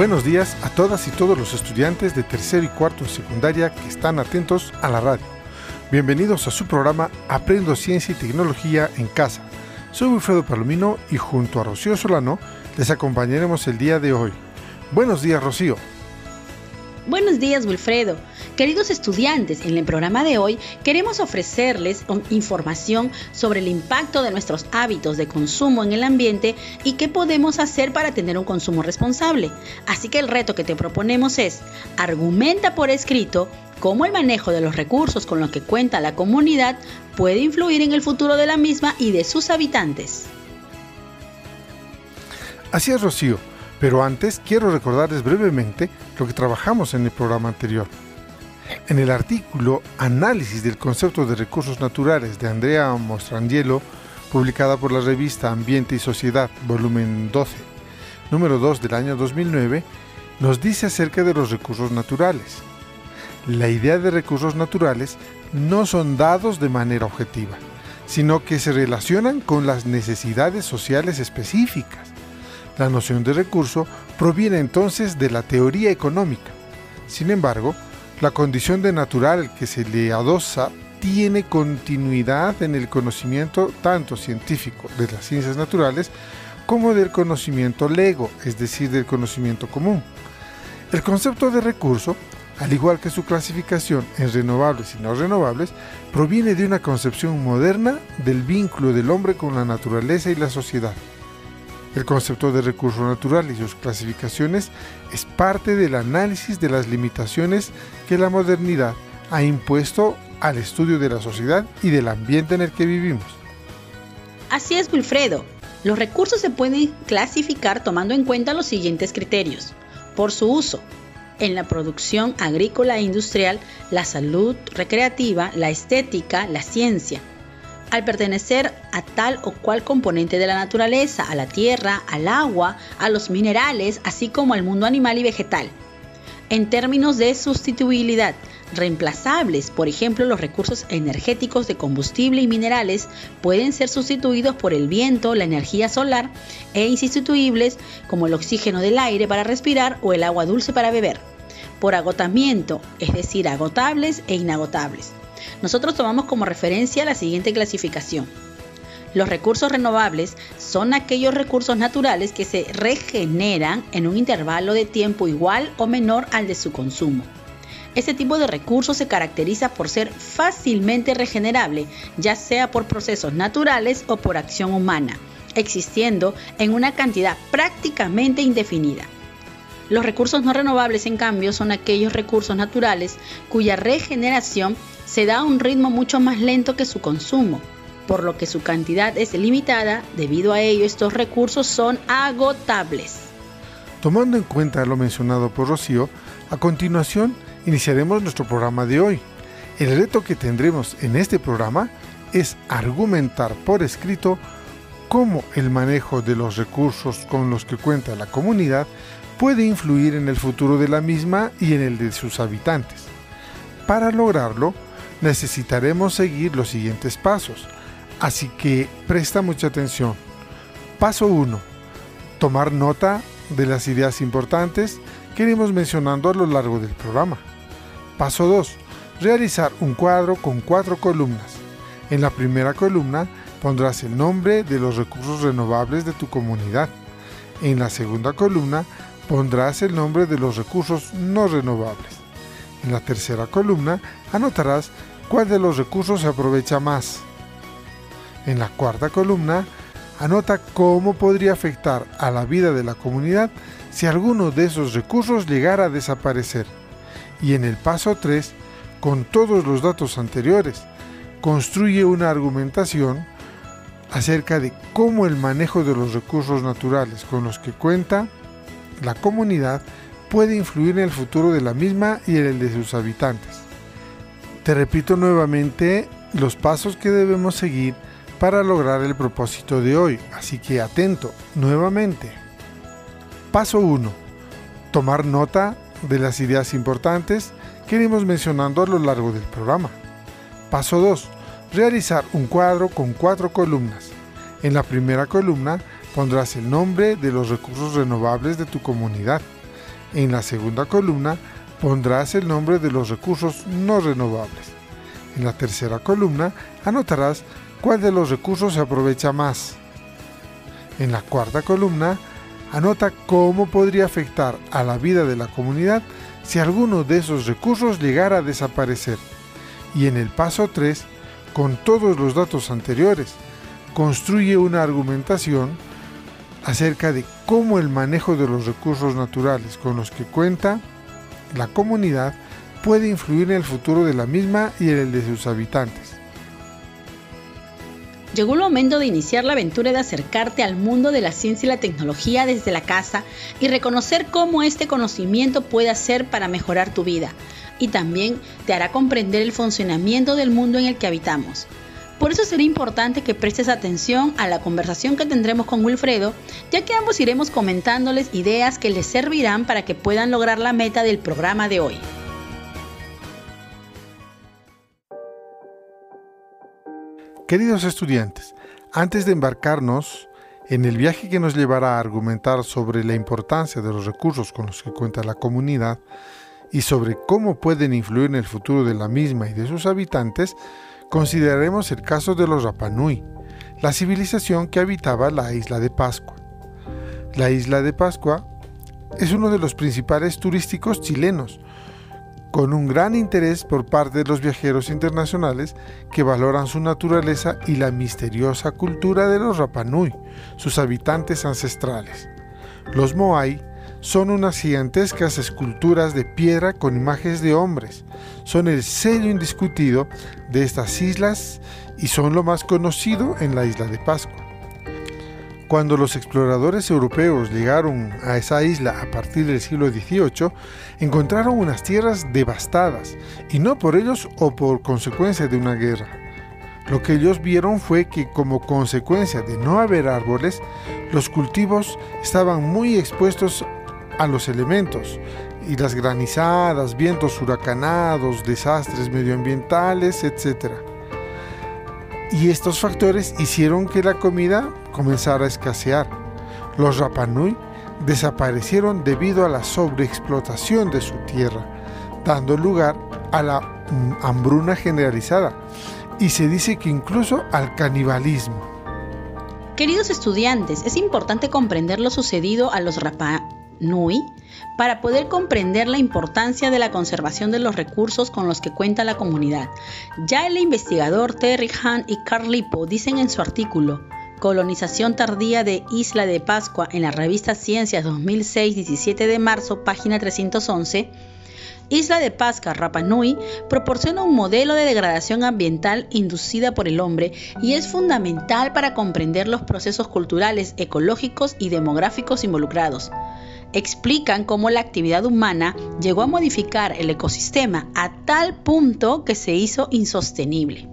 Buenos días a todas y todos los estudiantes de tercero y cuarto de secundaria que están atentos a la radio. Bienvenidos a su programa Aprendo Ciencia y Tecnología en Casa. Soy Wilfredo Palomino y junto a Rocío Solano les acompañaremos el día de hoy. Buenos días, Rocío. Buenos días, Wilfredo. Queridos estudiantes, en el programa de hoy queremos ofrecerles información sobre el impacto de nuestros hábitos de consumo en el ambiente y qué podemos hacer para tener un consumo responsable. Así que el reto que te proponemos es, argumenta por escrito cómo el manejo de los recursos con los que cuenta la comunidad puede influir en el futuro de la misma y de sus habitantes. Así es, Rocío. Pero antes quiero recordarles brevemente lo que trabajamos en el programa anterior. En el artículo Análisis del concepto de recursos naturales de Andrea Mostrangielo, publicada por la revista Ambiente y Sociedad, volumen 12, número 2 del año 2009, nos dice acerca de los recursos naturales. La idea de recursos naturales no son dados de manera objetiva, sino que se relacionan con las necesidades sociales específicas la noción de recurso proviene entonces de la teoría económica. Sin embargo, la condición de natural que se le adosa tiene continuidad en el conocimiento tanto científico de las ciencias naturales como del conocimiento lego, es decir, del conocimiento común. El concepto de recurso, al igual que su clasificación en renovables y no renovables, proviene de una concepción moderna del vínculo del hombre con la naturaleza y la sociedad. El concepto de recurso natural y sus clasificaciones es parte del análisis de las limitaciones que la modernidad ha impuesto al estudio de la sociedad y del ambiente en el que vivimos. Así es, Wilfredo. Los recursos se pueden clasificar tomando en cuenta los siguientes criterios. Por su uso, en la producción agrícola e industrial, la salud recreativa, la estética, la ciencia, al pertenecer a tal o cual componente de la naturaleza, a la tierra, al agua, a los minerales, así como al mundo animal y vegetal. En términos de sustituibilidad, reemplazables, por ejemplo, los recursos energéticos de combustible y minerales pueden ser sustituidos por el viento, la energía solar, e insustituibles como el oxígeno del aire para respirar o el agua dulce para beber. Por agotamiento, es decir, agotables e inagotables. Nosotros tomamos como referencia la siguiente clasificación. Los recursos renovables son aquellos recursos naturales que se regeneran en un intervalo de tiempo igual o menor al de su consumo. Este tipo de recursos se caracteriza por ser fácilmente regenerable, ya sea por procesos naturales o por acción humana, existiendo en una cantidad prácticamente indefinida. Los recursos no renovables, en cambio, son aquellos recursos naturales cuya regeneración se da a un ritmo mucho más lento que su consumo, por lo que su cantidad es limitada, debido a ello estos recursos son agotables. Tomando en cuenta lo mencionado por Rocío, a continuación iniciaremos nuestro programa de hoy. El reto que tendremos en este programa es argumentar por escrito cómo el manejo de los recursos con los que cuenta la comunidad puede influir en el futuro de la misma y en el de sus habitantes. Para lograrlo, necesitaremos seguir los siguientes pasos. Así que presta mucha atención. Paso 1. Tomar nota de las ideas importantes que iremos mencionando a lo largo del programa. Paso 2. Realizar un cuadro con cuatro columnas. En la primera columna pondrás el nombre de los recursos renovables de tu comunidad. En la segunda columna pondrás el nombre de los recursos no renovables. En la tercera columna anotarás cuál de los recursos se aprovecha más. En la cuarta columna, anota cómo podría afectar a la vida de la comunidad si alguno de esos recursos llegara a desaparecer. Y en el paso 3, con todos los datos anteriores, construye una argumentación acerca de cómo el manejo de los recursos naturales con los que cuenta la comunidad puede influir en el futuro de la misma y en el de sus habitantes. Te repito nuevamente los pasos que debemos seguir para lograr el propósito de hoy, así que atento nuevamente. Paso 1. Tomar nota de las ideas importantes que iremos mencionando a lo largo del programa. Paso 2. Realizar un cuadro con cuatro columnas. En la primera columna pondrás el nombre de los recursos renovables de tu comunidad. En la segunda columna pondrás el nombre de los recursos no renovables. En la tercera columna anotarás cuál de los recursos se aprovecha más. En la cuarta columna anota cómo podría afectar a la vida de la comunidad si alguno de esos recursos llegara a desaparecer. Y en el paso 3, con todos los datos anteriores, construye una argumentación acerca de cómo el manejo de los recursos naturales con los que cuenta la comunidad puede influir en el futuro de la misma y en el de sus habitantes. Llegó el momento de iniciar la aventura de acercarte al mundo de la ciencia y la tecnología desde la casa y reconocer cómo este conocimiento puede hacer para mejorar tu vida y también te hará comprender el funcionamiento del mundo en el que habitamos. Por eso será importante que prestes atención a la conversación que tendremos con Wilfredo, ya que ambos iremos comentándoles ideas que les servirán para que puedan lograr la meta del programa de hoy. Queridos estudiantes, antes de embarcarnos en el viaje que nos llevará a argumentar sobre la importancia de los recursos con los que cuenta la comunidad y sobre cómo pueden influir en el futuro de la misma y de sus habitantes, consideraremos el caso de los Rapanui, la civilización que habitaba la isla de Pascua. La isla de Pascua es uno de los principales turísticos chilenos, con un gran interés por parte de los viajeros internacionales que valoran su naturaleza y la misteriosa cultura de los Rapanui, sus habitantes ancestrales. Los Moai son unas gigantescas esculturas de piedra con imágenes de hombres. Son el sello indiscutido de estas islas y son lo más conocido en la isla de Pascua. Cuando los exploradores europeos llegaron a esa isla a partir del siglo XVIII, encontraron unas tierras devastadas, y no por ellos o por consecuencia de una guerra. Lo que ellos vieron fue que como consecuencia de no haber árboles, los cultivos estaban muy expuestos a los elementos, y las granizadas, vientos huracanados, desastres medioambientales, etc. Y estos factores hicieron que la comida comenzara a escasear. Los Rapanui desaparecieron debido a la sobreexplotación de su tierra, dando lugar a la mm, hambruna generalizada y se dice que incluso al canibalismo. Queridos estudiantes, es importante comprender lo sucedido a los Rapanui para poder comprender la importancia de la conservación de los recursos con los que cuenta la comunidad. Ya el investigador Terry Hahn y Carl Lippo dicen en su artículo, Colonización tardía de Isla de Pascua en la revista Ciencias 2006, 17 de marzo, página 311, Isla de Pascua, Rapa Nui, proporciona un modelo de degradación ambiental inducida por el hombre y es fundamental para comprender los procesos culturales, ecológicos y demográficos involucrados. Explican cómo la actividad humana llegó a modificar el ecosistema a tal punto que se hizo insostenible.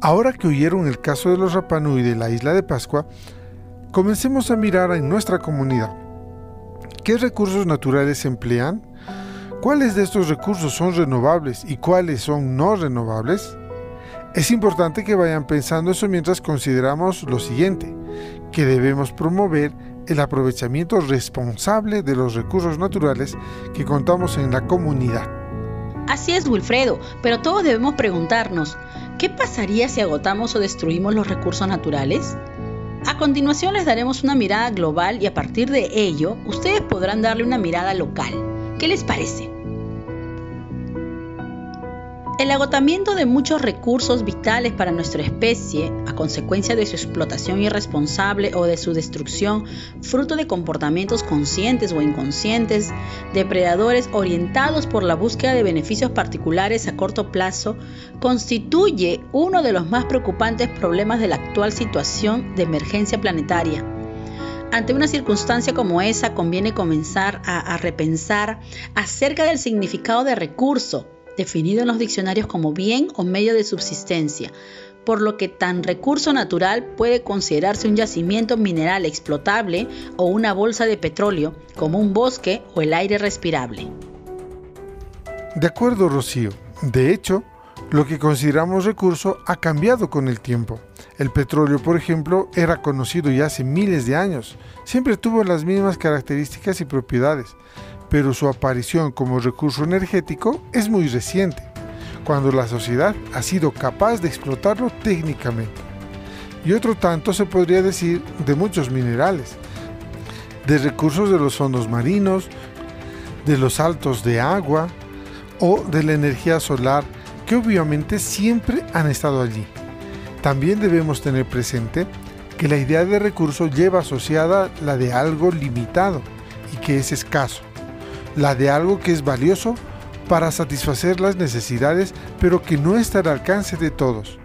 Ahora que oyeron el caso de los Rapanui de la isla de Pascua, comencemos a mirar en nuestra comunidad. ¿Qué recursos naturales se emplean? ¿Cuáles de estos recursos son renovables y cuáles son no renovables? Es importante que vayan pensando eso mientras consideramos lo siguiente, que debemos promover el aprovechamiento responsable de los recursos naturales que contamos en la comunidad. Así es, Wilfredo, pero todos debemos preguntarnos, ¿Qué pasaría si agotamos o destruimos los recursos naturales? A continuación les daremos una mirada global y a partir de ello ustedes podrán darle una mirada local. ¿Qué les parece? El agotamiento de muchos recursos vitales para nuestra especie, a consecuencia de su explotación irresponsable o de su destrucción, fruto de comportamientos conscientes o inconscientes, depredadores orientados por la búsqueda de beneficios particulares a corto plazo, constituye uno de los más preocupantes problemas de la actual situación de emergencia planetaria. Ante una circunstancia como esa, conviene comenzar a, repensar acerca del significado de recurso definido en los diccionarios como bien o medio de subsistencia, por lo que tan recurso natural puede considerarse un yacimiento mineral explotable o una bolsa de petróleo, como un bosque o el aire respirable. De acuerdo, Rocío. De hecho, lo que consideramos recurso ha cambiado con el tiempo. El petróleo, por ejemplo, era conocido ya hace miles de años. Siempre tuvo las mismas características y propiedades pero su aparición como recurso energético es muy reciente, cuando la sociedad ha sido capaz de explotarlo técnicamente. Y otro tanto se podría decir de muchos minerales, de recursos de los fondos marinos, de los saltos de agua o de la energía solar que obviamente siempre han estado allí. También debemos tener presente que la idea de recurso lleva asociada la de algo limitado y que es escaso la de algo que es valioso para satisfacer las necesidades, pero que no está al alcance de todos.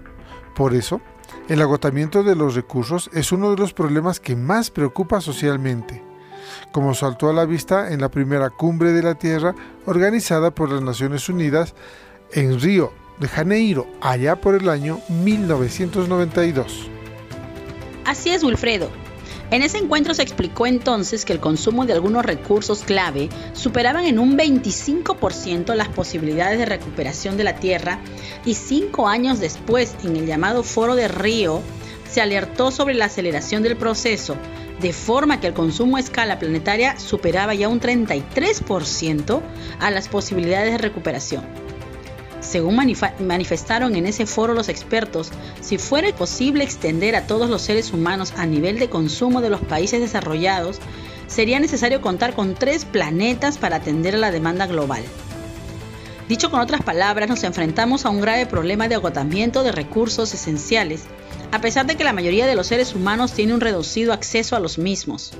Por eso, el agotamiento de los recursos es uno de los problemas que más preocupa socialmente, como saltó a la vista en la primera cumbre de la Tierra organizada por las Naciones Unidas en Río de Janeiro, allá por el año 1992. Así es, Wilfredo. En ese encuentro se explicó entonces que el consumo de algunos recursos clave superaban en un 25% las posibilidades de recuperación de la Tierra y cinco años después, en el llamado Foro de Río, se alertó sobre la aceleración del proceso, de forma que el consumo a escala planetaria superaba ya un 33% a las posibilidades de recuperación. Según manifestaron en ese foro los expertos, si fuera posible extender a todos los seres humanos a nivel de consumo de los países desarrollados, sería necesario contar con tres planetas para atender a la demanda global. Dicho con otras palabras, nos enfrentamos a un grave problema de agotamiento de recursos esenciales, a pesar de que la mayoría de los seres humanos tiene un reducido acceso a los mismos.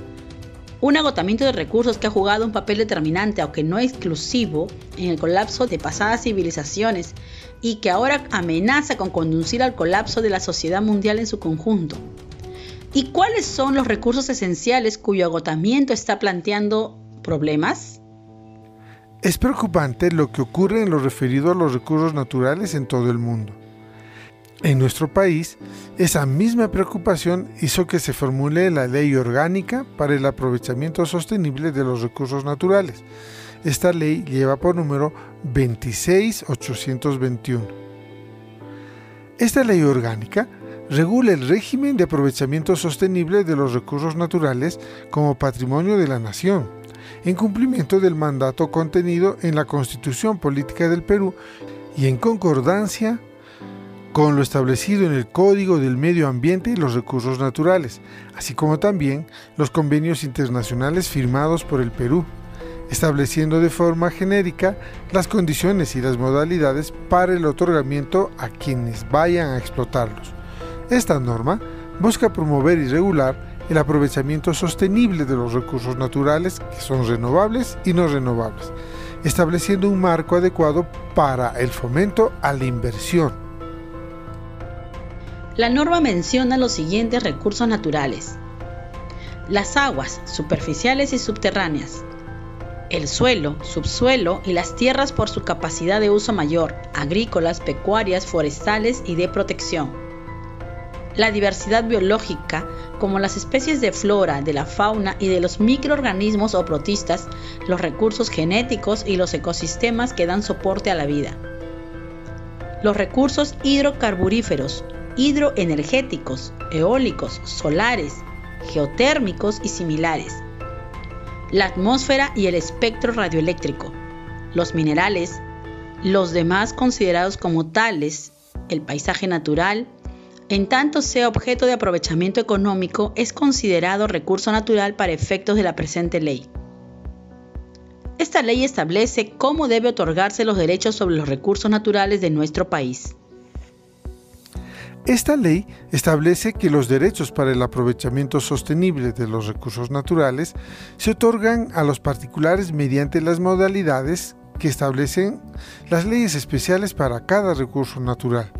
Un agotamiento de recursos que ha jugado un papel determinante, aunque no exclusivo, en el colapso de pasadas civilizaciones y que ahora amenaza con conducir al colapso de la sociedad mundial en su conjunto. ¿Y cuáles son los recursos esenciales cuyo agotamiento está planteando problemas? Es preocupante lo que ocurre en lo referido a los recursos naturales en todo el mundo. En nuestro país, esa misma preocupación hizo que se formule la Ley Orgánica para el Aprovechamiento Sostenible de los Recursos Naturales. Esta ley lleva por número 26821. Esta ley orgánica regula el régimen de aprovechamiento sostenible de los recursos naturales como patrimonio de la nación, en cumplimiento del mandato contenido en la Constitución Política del Perú y en concordancia con lo establecido en el Código del Medio Ambiente y los Recursos Naturales, así como también los convenios internacionales firmados por el Perú, estableciendo de forma genérica las condiciones y las modalidades para el otorgamiento a quienes vayan a explotarlos. Esta norma busca promover y regular el aprovechamiento sostenible de los recursos naturales que son renovables y no renovables, estableciendo un marco adecuado para el fomento a la inversión la norma menciona los siguientes recursos naturales. Las aguas superficiales y subterráneas. El suelo, subsuelo y las tierras por su capacidad de uso mayor, agrícolas, pecuarias, forestales y de protección. La diversidad biológica, como las especies de flora, de la fauna y de los microorganismos o protistas, los recursos genéticos y los ecosistemas que dan soporte a la vida. Los recursos hidrocarburíferos, hidroenergéticos, eólicos, solares, geotérmicos y similares. La atmósfera y el espectro radioeléctrico, los minerales, los demás considerados como tales, el paisaje natural, en tanto sea objeto de aprovechamiento económico, es considerado recurso natural para efectos de la presente ley. Esta ley establece cómo debe otorgarse los derechos sobre los recursos naturales de nuestro país. Esta ley establece que los derechos para el aprovechamiento sostenible de los recursos naturales se otorgan a los particulares mediante las modalidades que establecen las leyes especiales para cada recurso natural.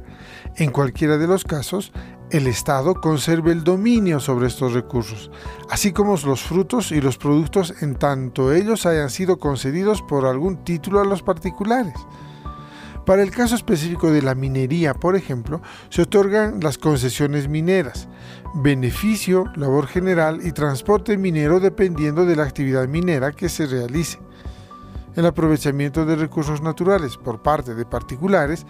En cualquiera de los casos, el Estado conserve el dominio sobre estos recursos, así como los frutos y los productos en tanto ellos hayan sido concedidos por algún título a los particulares. Para el caso específico de la minería, por ejemplo, se otorgan las concesiones mineras, beneficio, labor general y transporte minero dependiendo de la actividad minera que se realice. El aprovechamiento de recursos naturales por parte de particulares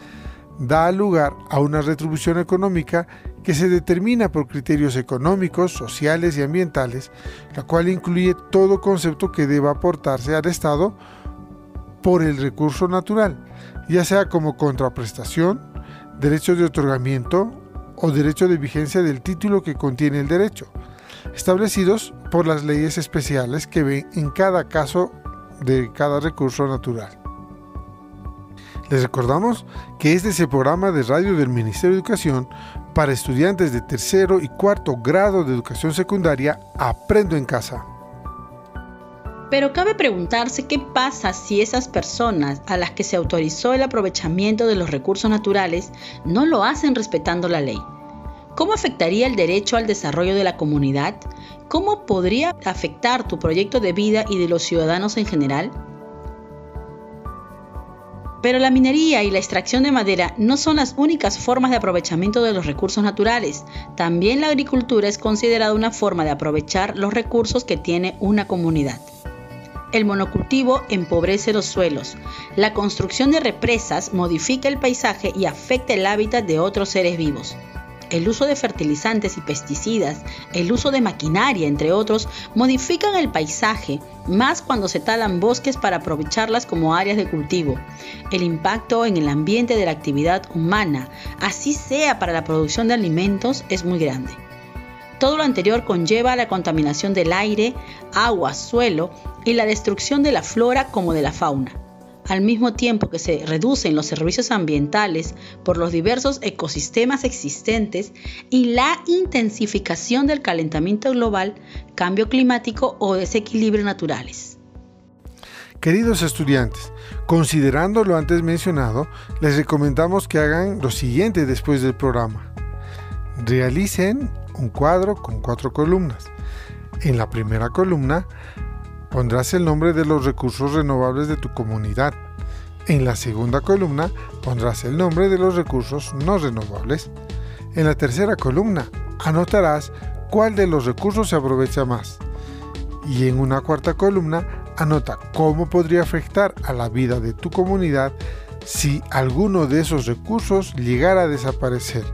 da lugar a una retribución económica que se determina por criterios económicos, sociales y ambientales, la cual incluye todo concepto que deba aportarse al Estado por el recurso natural, ya sea como contraprestación, derecho de otorgamiento o derecho de vigencia del título que contiene el derecho, establecidos por las leyes especiales que ven en cada caso de cada recurso natural. Les recordamos que este es el programa de radio del Ministerio de Educación para estudiantes de tercero y cuarto grado de educación secundaria Aprendo en Casa. Pero cabe preguntarse qué pasa si esas personas a las que se autorizó el aprovechamiento de los recursos naturales no lo hacen respetando la ley. ¿Cómo afectaría el derecho al desarrollo de la comunidad? ¿Cómo podría afectar tu proyecto de vida y de los ciudadanos en general? Pero la minería y la extracción de madera no son las únicas formas de aprovechamiento de los recursos naturales. También la agricultura es considerada una forma de aprovechar los recursos que tiene una comunidad. El monocultivo empobrece los suelos. La construcción de represas modifica el paisaje y afecta el hábitat de otros seres vivos. El uso de fertilizantes y pesticidas, el uso de maquinaria, entre otros, modifican el paisaje, más cuando se talan bosques para aprovecharlas como áreas de cultivo. El impacto en el ambiente de la actividad humana, así sea para la producción de alimentos, es muy grande. Todo lo anterior conlleva la contaminación del aire, agua, suelo y la destrucción de la flora como de la fauna, al mismo tiempo que se reducen los servicios ambientales por los diversos ecosistemas existentes y la intensificación del calentamiento global, cambio climático o desequilibrio naturales. Queridos estudiantes, considerando lo antes mencionado, les recomendamos que hagan lo siguiente después del programa. Realicen un cuadro con cuatro columnas. En la primera columna pondrás el nombre de los recursos renovables de tu comunidad. En la segunda columna pondrás el nombre de los recursos no renovables. En la tercera columna anotarás cuál de los recursos se aprovecha más. Y en una cuarta columna anota cómo podría afectar a la vida de tu comunidad si alguno de esos recursos llegara a desaparecer.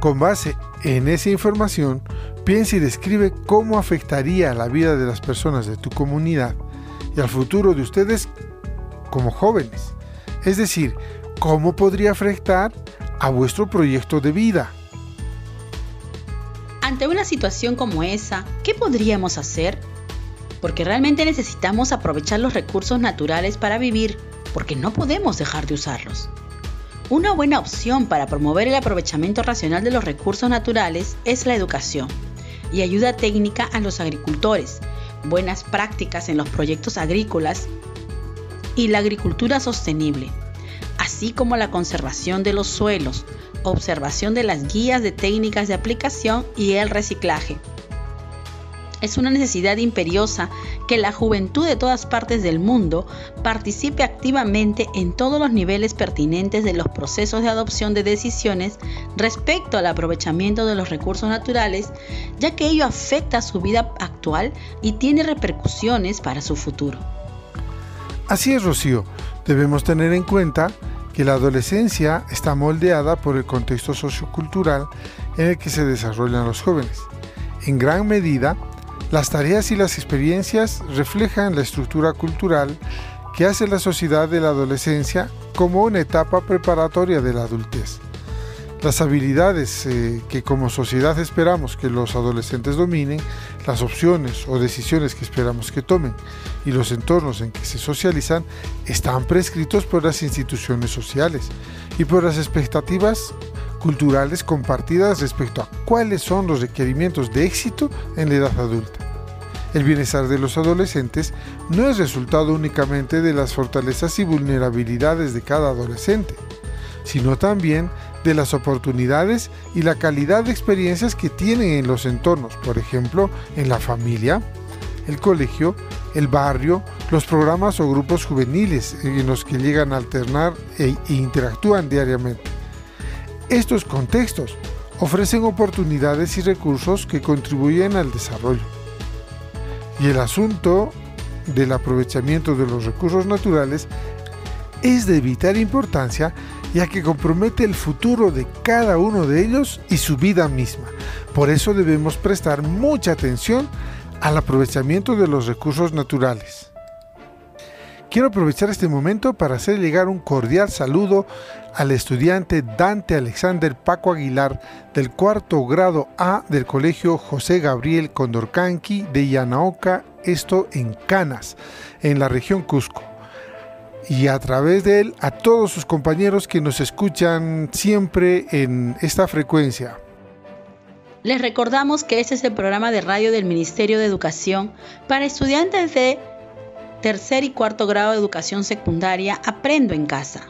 Con base en esa información, piensa y describe cómo afectaría la vida de las personas de tu comunidad y al futuro de ustedes como jóvenes. Es decir, cómo podría afectar a vuestro proyecto de vida. Ante una situación como esa, ¿qué podríamos hacer? Porque realmente necesitamos aprovechar los recursos naturales para vivir, porque no podemos dejar de usarlos. Una buena opción para promover el aprovechamiento racional de los recursos naturales es la educación y ayuda técnica a los agricultores, buenas prácticas en los proyectos agrícolas y la agricultura sostenible, así como la conservación de los suelos, observación de las guías de técnicas de aplicación y el reciclaje. Es una necesidad imperiosa que la juventud de todas partes del mundo participe activamente en todos los niveles pertinentes de los procesos de adopción de decisiones respecto al aprovechamiento de los recursos naturales, ya que ello afecta su vida actual y tiene repercusiones para su futuro. Así es, Rocío. Debemos tener en cuenta que la adolescencia está moldeada por el contexto sociocultural en el que se desarrollan los jóvenes. En gran medida, las tareas y las experiencias reflejan la estructura cultural que hace la sociedad de la adolescencia como una etapa preparatoria de la adultez. Las habilidades eh, que como sociedad esperamos que los adolescentes dominen, las opciones o decisiones que esperamos que tomen y los entornos en que se socializan están prescritos por las instituciones sociales y por las expectativas culturales compartidas respecto a cuáles son los requerimientos de éxito en la edad adulta. El bienestar de los adolescentes no es resultado únicamente de las fortalezas y vulnerabilidades de cada adolescente, sino también de las oportunidades y la calidad de experiencias que tienen en los entornos, por ejemplo, en la familia, el colegio, el barrio, los programas o grupos juveniles en los que llegan a alternar e interactúan diariamente. Estos contextos ofrecen oportunidades y recursos que contribuyen al desarrollo. Y el asunto del aprovechamiento de los recursos naturales es de vital importancia ya que compromete el futuro de cada uno de ellos y su vida misma. Por eso debemos prestar mucha atención al aprovechamiento de los recursos naturales. Quiero aprovechar este momento para hacer llegar un cordial saludo al estudiante Dante Alexander Paco Aguilar del cuarto grado A del Colegio José Gabriel Condorcanqui de Yanaoca, esto en Canas, en la región Cusco y a través de él a todos sus compañeros que nos escuchan siempre en esta frecuencia. Les recordamos que este es el programa de radio del Ministerio de Educación para estudiantes de tercer y cuarto grado de educación secundaria Aprendo en casa.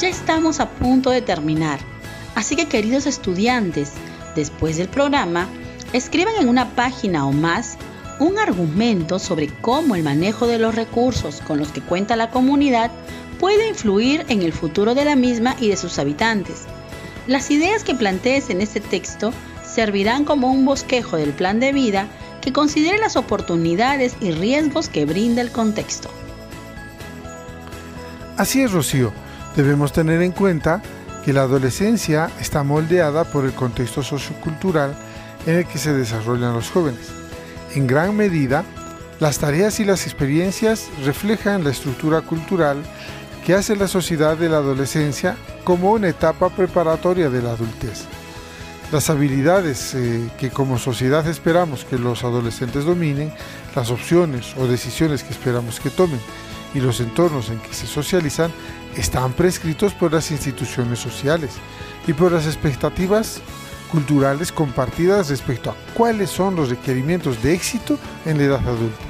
Ya estamos a punto de terminar, así que queridos estudiantes, Después del programa, escriban en una página o más un argumento sobre cómo el manejo de los recursos con los que cuenta la comunidad puede influir en el futuro de la misma y de sus habitantes. Las ideas que plantees en este texto servirán como un bosquejo del plan de vida que considere las oportunidades y riesgos que brinda el contexto. Así es, Rocío. Debemos tener en cuenta que la adolescencia está moldeada por el contexto sociocultural en el que se desarrollan los jóvenes. En gran medida, las tareas y las experiencias reflejan la estructura cultural que hace la sociedad de la adolescencia como una etapa preparatoria de la adultez. Las habilidades eh, que como sociedad esperamos que los adolescentes dominen, las opciones o decisiones que esperamos que tomen y los entornos en que se socializan están prescritos por las instituciones sociales y por las expectativas culturales compartidas respecto a cuáles son los requerimientos de éxito en la edad adulta.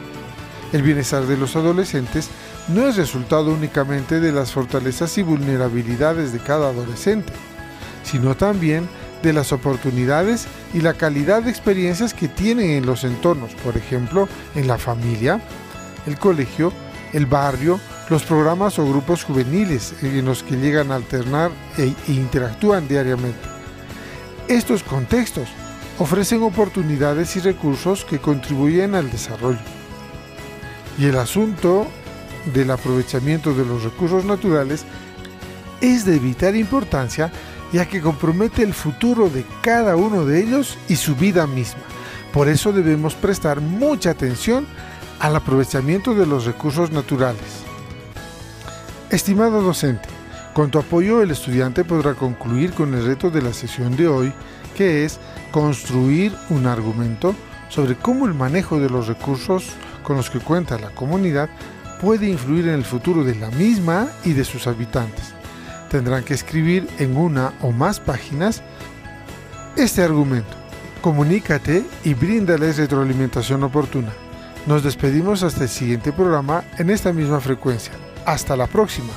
El bienestar de los adolescentes no es resultado únicamente de las fortalezas y vulnerabilidades de cada adolescente, sino también de las oportunidades y la calidad de experiencias que tienen en los entornos, por ejemplo, en la familia, el colegio, el barrio, los programas o grupos juveniles en los que llegan a alternar e interactúan diariamente. Estos contextos ofrecen oportunidades y recursos que contribuyen al desarrollo. Y el asunto del aprovechamiento de los recursos naturales es de vital importancia ya que compromete el futuro de cada uno de ellos y su vida misma. Por eso debemos prestar mucha atención al aprovechamiento de los recursos naturales. Estimado docente, con tu apoyo el estudiante podrá concluir con el reto de la sesión de hoy, que es construir un argumento sobre cómo el manejo de los recursos con los que cuenta la comunidad puede influir en el futuro de la misma y de sus habitantes. Tendrán que escribir en una o más páginas este argumento. Comunícate y bríndales retroalimentación oportuna. Nos despedimos hasta el siguiente programa en esta misma frecuencia. Hasta la próxima.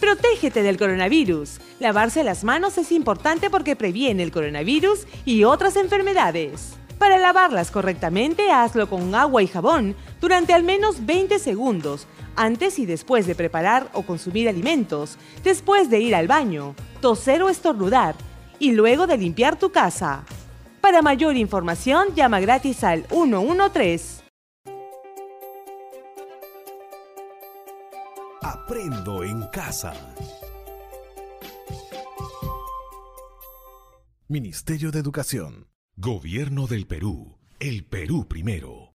Protégete del coronavirus. Lavarse las manos es importante porque previene el coronavirus y otras enfermedades. Para lavarlas correctamente, hazlo con agua y jabón durante al menos 20 segundos, antes y después de preparar o consumir alimentos, después de ir al baño, toser o estornudar, y luego de limpiar tu casa. Para mayor información, llama gratis al 113. Aprendo en casa. Ministerio de Educación. Gobierno del Perú. El Perú primero.